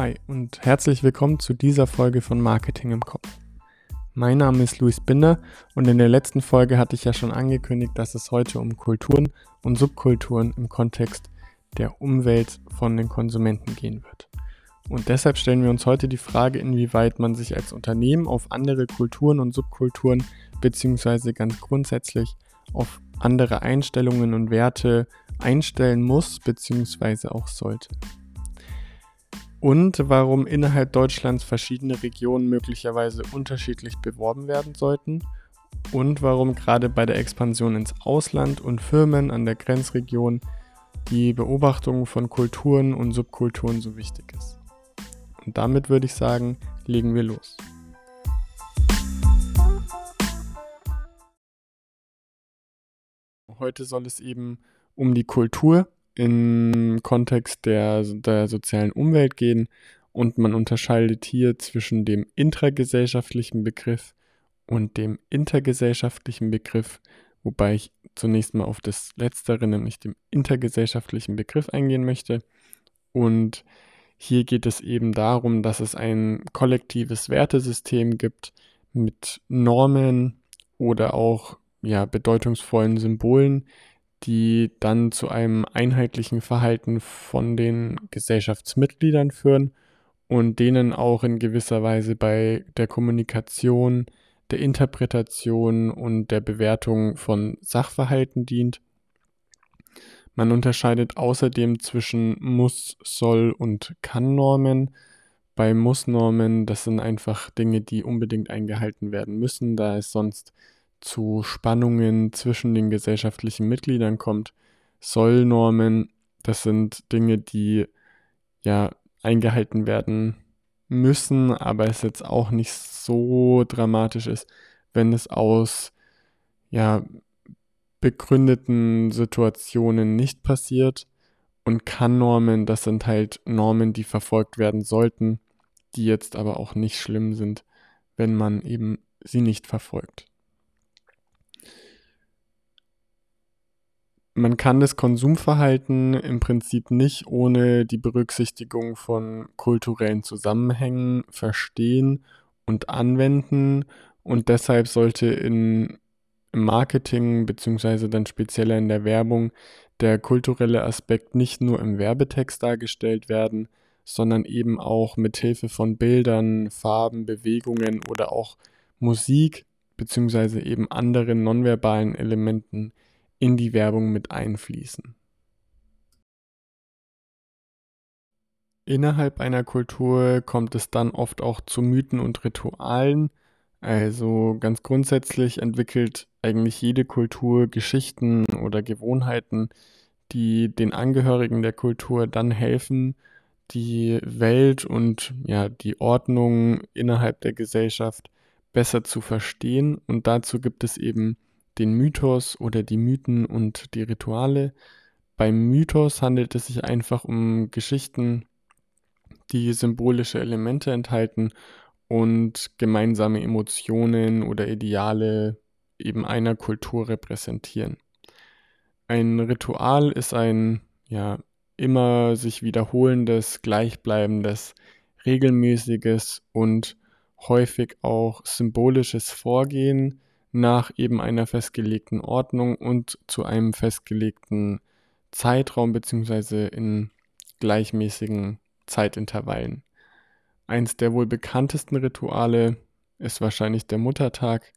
Hi und herzlich willkommen zu dieser Folge von Marketing im Kopf. Mein Name ist Luis Binder und in der letzten Folge hatte ich ja schon angekündigt, dass es heute um Kulturen und Subkulturen im Kontext der Umwelt von den Konsumenten gehen wird. Und deshalb stellen wir uns heute die Frage, inwieweit man sich als Unternehmen auf andere Kulturen und Subkulturen beziehungsweise ganz grundsätzlich auf andere Einstellungen und Werte einstellen muss beziehungsweise auch sollte. Und warum innerhalb Deutschlands verschiedene Regionen möglicherweise unterschiedlich beworben werden sollten und warum gerade bei der Expansion ins Ausland und Firmen an der Grenzregion die Beobachtung von Kulturen und Subkulturen so wichtig ist. Und damit würde ich sagen, legen wir los. Heute soll es eben um die Kultur im Kontext der, der sozialen Umwelt gehen und man unterscheidet hier zwischen dem intragesellschaftlichen Begriff und dem intergesellschaftlichen Begriff, wobei ich zunächst mal auf das Letztere, nämlich dem intergesellschaftlichen Begriff eingehen möchte. Und hier geht es eben darum, dass es ein kollektives Wertesystem gibt mit Normen oder auch ja, bedeutungsvollen Symbolen, die dann zu einem einheitlichen Verhalten von den Gesellschaftsmitgliedern führen und denen auch in gewisser Weise bei der Kommunikation, der Interpretation und der Bewertung von Sachverhalten dient. Man unterscheidet außerdem zwischen Muss, Soll und Kann-Normen. Bei Muss-Normen, das sind einfach Dinge, die unbedingt eingehalten werden müssen, da es sonst zu Spannungen zwischen den gesellschaftlichen Mitgliedern kommt. Sollnormen, das sind Dinge, die ja eingehalten werden müssen, aber es jetzt auch nicht so dramatisch ist, wenn es aus ja begründeten Situationen nicht passiert. Und Kann-Normen, das sind halt Normen, die verfolgt werden sollten, die jetzt aber auch nicht schlimm sind, wenn man eben sie nicht verfolgt. Man kann das Konsumverhalten im Prinzip nicht ohne die Berücksichtigung von kulturellen Zusammenhängen verstehen und anwenden. Und deshalb sollte in im Marketing beziehungsweise dann spezieller in der Werbung der kulturelle Aspekt nicht nur im Werbetext dargestellt werden, sondern eben auch mit Hilfe von Bildern, Farben, Bewegungen oder auch Musik beziehungsweise eben anderen nonverbalen Elementen in die Werbung mit einfließen. Innerhalb einer Kultur kommt es dann oft auch zu Mythen und Ritualen, also ganz grundsätzlich entwickelt eigentlich jede Kultur Geschichten oder Gewohnheiten, die den Angehörigen der Kultur dann helfen, die Welt und ja, die Ordnung innerhalb der Gesellschaft besser zu verstehen. Und dazu gibt es eben den Mythos oder die Mythen und die Rituale. Beim Mythos handelt es sich einfach um Geschichten, die symbolische Elemente enthalten und gemeinsame Emotionen oder Ideale eben einer Kultur repräsentieren. Ein Ritual ist ein ja immer sich wiederholendes, gleichbleibendes, regelmäßiges und häufig auch symbolisches Vorgehen nach eben einer festgelegten Ordnung und zu einem festgelegten Zeitraum beziehungsweise in gleichmäßigen Zeitintervallen. Eins der wohl bekanntesten Rituale ist wahrscheinlich der Muttertag,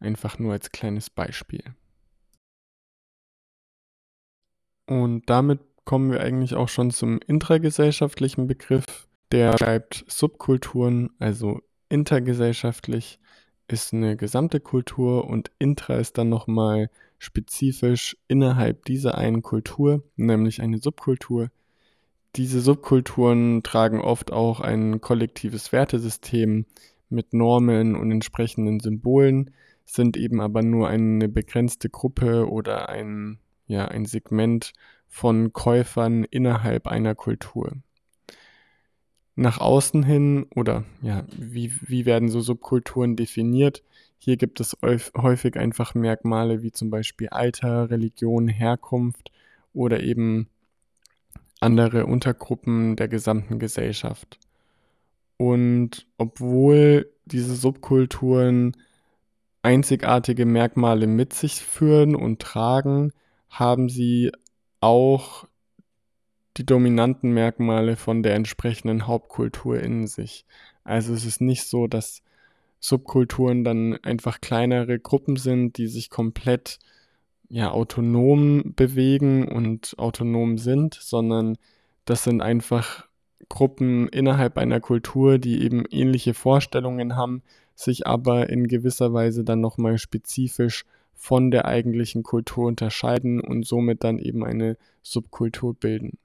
einfach nur als kleines Beispiel. Und damit kommen wir eigentlich auch schon zum intragesellschaftlichen Begriff. Der schreibt Subkulturen, also intergesellschaftlich ist eine gesamte Kultur und intra ist dann nochmal spezifisch innerhalb dieser einen Kultur, nämlich eine Subkultur, diese Subkulturen tragen oft auch ein kollektives Wertesystem mit Normen und entsprechenden Symbolen, sind eben aber nur eine begrenzte Gruppe oder ein, ja, ein Segment von Käufern innerhalb einer Kultur. Nach außen hin oder ja, wie, wie werden so Subkulturen definiert? Hier gibt es häufig einfach Merkmale wie zum Beispiel Alter, Religion, Herkunft oder eben andere Untergruppen der gesamten Gesellschaft. Und obwohl diese Subkulturen einzigartige Merkmale mit sich führen und tragen, haben sie auch die dominanten Merkmale von der entsprechenden Hauptkultur in sich. Also es ist nicht so, dass Subkulturen dann einfach kleinere Gruppen sind, die sich komplett ja autonom bewegen und autonom sind, sondern das sind einfach Gruppen innerhalb einer Kultur, die eben ähnliche Vorstellungen haben, sich aber in gewisser Weise dann nochmal spezifisch von der eigentlichen Kultur unterscheiden und somit dann eben eine Subkultur bilden.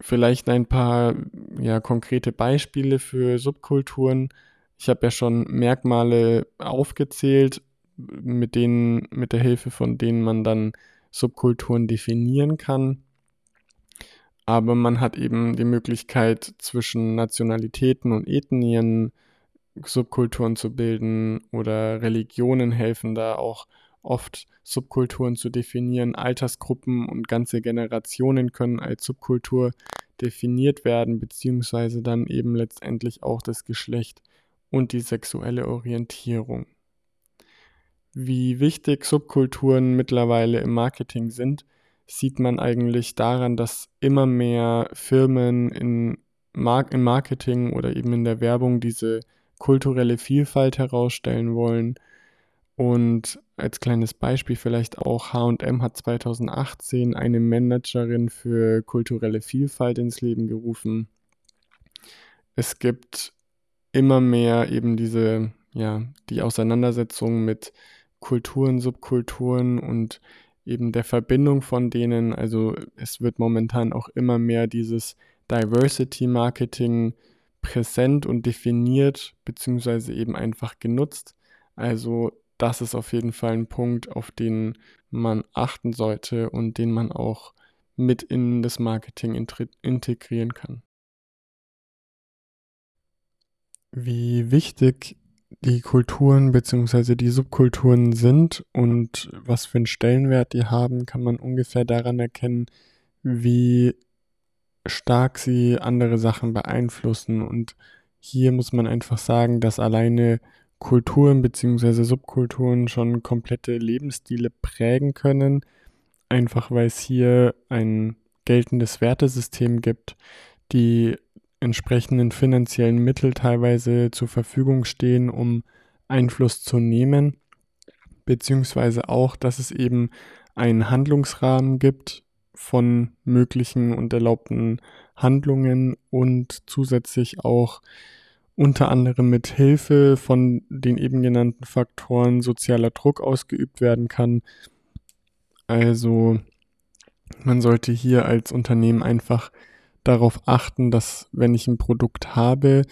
Vielleicht ein paar ja, konkrete Beispiele für Subkulturen. Ich habe ja schon Merkmale aufgezählt, mit denen, mit der Hilfe von denen man dann Subkulturen definieren kann. Aber man hat eben die Möglichkeit, zwischen Nationalitäten und Ethnien Subkulturen zu bilden oder Religionen helfen da auch oft Subkulturen zu definieren. Altersgruppen und ganze Generationen können als Subkultur definiert werden, beziehungsweise dann eben letztendlich auch das Geschlecht und die sexuelle Orientierung. Wie wichtig Subkulturen mittlerweile im Marketing sind, sieht man eigentlich daran, dass immer mehr Firmen in Mar im Marketing oder eben in der Werbung diese kulturelle Vielfalt herausstellen wollen. Und als kleines Beispiel vielleicht auch HM hat 2018 eine Managerin für kulturelle Vielfalt ins Leben gerufen. Es gibt immer mehr eben diese, ja, die Auseinandersetzung mit Kulturen, Subkulturen und eben der Verbindung von denen. Also es wird momentan auch immer mehr dieses Diversity Marketing präsent und definiert, beziehungsweise eben einfach genutzt. Also das ist auf jeden Fall ein Punkt, auf den man achten sollte und den man auch mit in das Marketing integrieren kann. Wie wichtig die Kulturen bzw. die Subkulturen sind und was für einen Stellenwert die haben, kann man ungefähr daran erkennen, wie stark sie andere Sachen beeinflussen. Und hier muss man einfach sagen, dass alleine Kulturen bzw. Subkulturen schon komplette Lebensstile prägen können, einfach weil es hier ein geltendes Wertesystem gibt, die entsprechenden finanziellen Mittel teilweise zur Verfügung stehen, um Einfluss zu nehmen, beziehungsweise auch, dass es eben einen Handlungsrahmen gibt, von möglichen und erlaubten Handlungen und zusätzlich auch unter anderem mit Hilfe von den eben genannten Faktoren sozialer Druck ausgeübt werden kann. Also man sollte hier als Unternehmen einfach darauf achten, dass wenn ich ein Produkt habe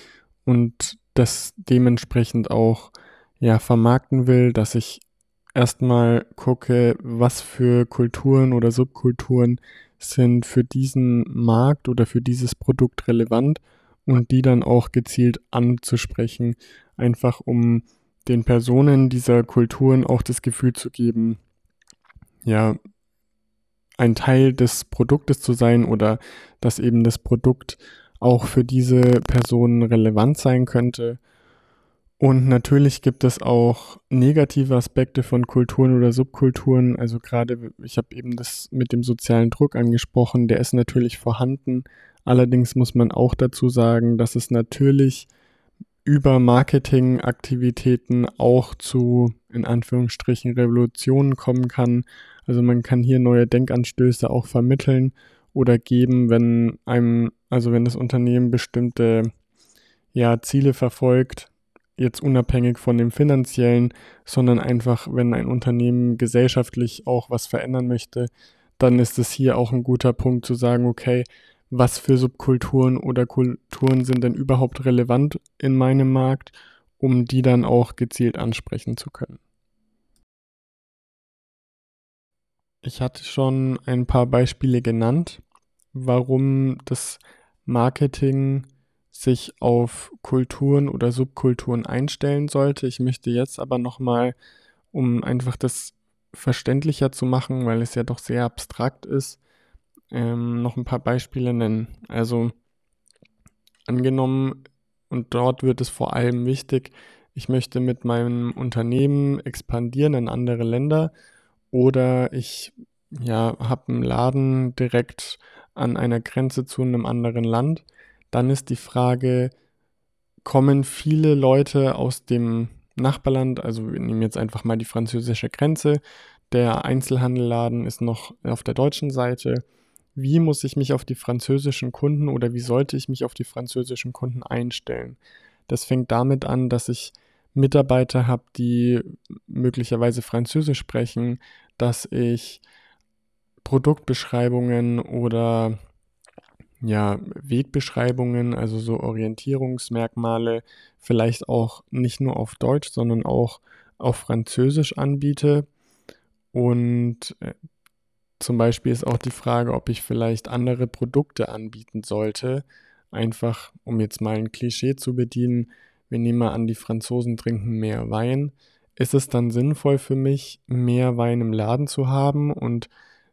und das dementsprechend auch ja vermarkten will, dass ich erstmal gucke, was für Kulturen oder Subkulturen sind für diesen Markt oder für dieses Produkt relevant und die dann auch gezielt anzusprechen, einfach um den Personen dieser Kulturen auch das Gefühl zu geben, ja, ein Teil des Produktes zu sein oder dass eben das Produkt auch für diese Personen relevant sein könnte und natürlich gibt es auch negative Aspekte von Kulturen oder Subkulturen. Also gerade, ich habe eben das mit dem sozialen Druck angesprochen, der ist natürlich vorhanden. Allerdings muss man auch dazu sagen, dass es natürlich über Marketingaktivitäten auch zu, in Anführungsstrichen, Revolutionen kommen kann. Also man kann hier neue Denkanstöße auch vermitteln oder geben, wenn einem, also wenn das Unternehmen bestimmte ja, Ziele verfolgt, jetzt unabhängig von dem finanziellen, sondern einfach, wenn ein Unternehmen gesellschaftlich auch was verändern möchte, dann ist es hier auch ein guter Punkt zu sagen, okay, was für Subkulturen oder Kulturen sind denn überhaupt relevant in meinem Markt, um die dann auch gezielt ansprechen zu können. Ich hatte schon ein paar Beispiele genannt, warum das Marketing sich auf Kulturen oder Subkulturen einstellen sollte. Ich möchte jetzt aber nochmal, um einfach das verständlicher zu machen, weil es ja doch sehr abstrakt ist, ähm, noch ein paar Beispiele nennen. Also Angenommen, und dort wird es vor allem wichtig, ich möchte mit meinem Unternehmen expandieren in andere Länder oder ich ja, habe einen Laden direkt an einer Grenze zu einem anderen Land, dann ist die Frage, kommen viele Leute aus dem Nachbarland, also wir nehmen jetzt einfach mal die französische Grenze, der Einzelhandelladen ist noch auf der deutschen Seite wie muss ich mich auf die französischen Kunden oder wie sollte ich mich auf die französischen Kunden einstellen? Das fängt damit an, dass ich Mitarbeiter habe, die möglicherweise Französisch sprechen, dass ich Produktbeschreibungen oder ja, Wegbeschreibungen, also so Orientierungsmerkmale, vielleicht auch nicht nur auf Deutsch, sondern auch auf Französisch anbiete. Und äh, zum Beispiel ist auch die Frage, ob ich vielleicht andere Produkte anbieten sollte. Einfach, um jetzt mal ein Klischee zu bedienen, wir nehmen mal an, die Franzosen trinken mehr Wein. Ist es dann sinnvoll für mich, mehr Wein im Laden zu haben und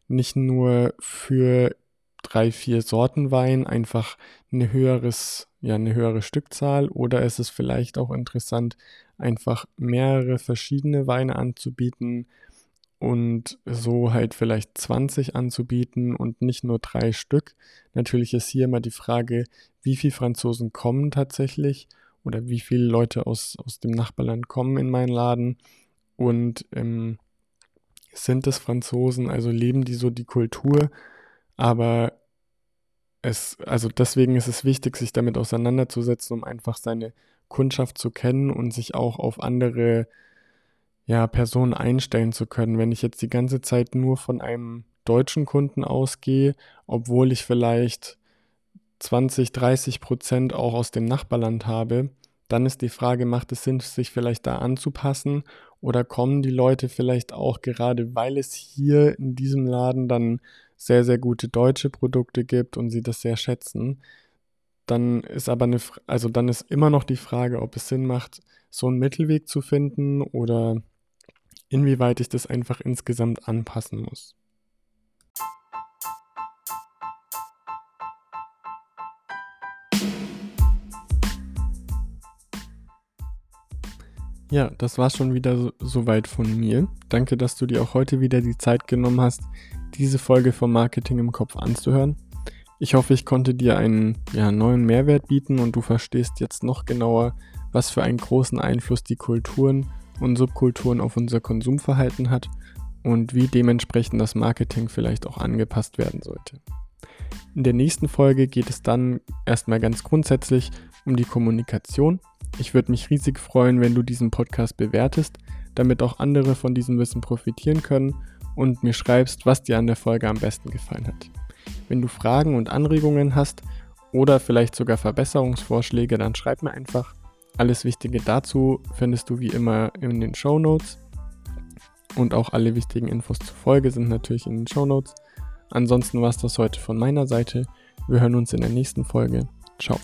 nicht nur für drei, vier Sorten Wein einfach eine höheres, ja, eine höhere Stückzahl. Oder ist es vielleicht auch interessant, einfach mehrere verschiedene Weine anzubieten, und so halt vielleicht 20 anzubieten und nicht nur drei Stück. Natürlich ist hier immer die Frage, wie viele Franzosen kommen tatsächlich oder wie viele Leute aus, aus dem Nachbarland kommen in meinen Laden. Und ähm, sind es Franzosen, also leben die so die Kultur, aber es, also deswegen ist es wichtig, sich damit auseinanderzusetzen, um einfach seine Kundschaft zu kennen und sich auch auf andere ja, Personen einstellen zu können. Wenn ich jetzt die ganze Zeit nur von einem deutschen Kunden ausgehe, obwohl ich vielleicht 20, 30 Prozent auch aus dem Nachbarland habe, dann ist die Frage, macht es Sinn, sich vielleicht da anzupassen oder kommen die Leute vielleicht auch gerade, weil es hier in diesem Laden dann sehr, sehr gute deutsche Produkte gibt und sie das sehr schätzen. Dann ist aber eine, also dann ist immer noch die Frage, ob es Sinn macht, so einen Mittelweg zu finden oder inwieweit ich das einfach insgesamt anpassen muss. Ja, das war schon wieder soweit von mir. Danke, dass du dir auch heute wieder die Zeit genommen hast, diese Folge vom Marketing im Kopf anzuhören. Ich hoffe, ich konnte dir einen ja, neuen Mehrwert bieten und du verstehst jetzt noch genauer, was für einen großen Einfluss die Kulturen und Subkulturen auf unser Konsumverhalten hat und wie dementsprechend das Marketing vielleicht auch angepasst werden sollte. In der nächsten Folge geht es dann erstmal ganz grundsätzlich um die Kommunikation. Ich würde mich riesig freuen, wenn du diesen Podcast bewertest, damit auch andere von diesem Wissen profitieren können und mir schreibst, was dir an der Folge am besten gefallen hat. Wenn du Fragen und Anregungen hast oder vielleicht sogar Verbesserungsvorschläge, dann schreib mir einfach. Alles Wichtige dazu findest du wie immer in den Show Notes. Und auch alle wichtigen Infos zur Folge sind natürlich in den Show Notes. Ansonsten war es das heute von meiner Seite. Wir hören uns in der nächsten Folge. Ciao.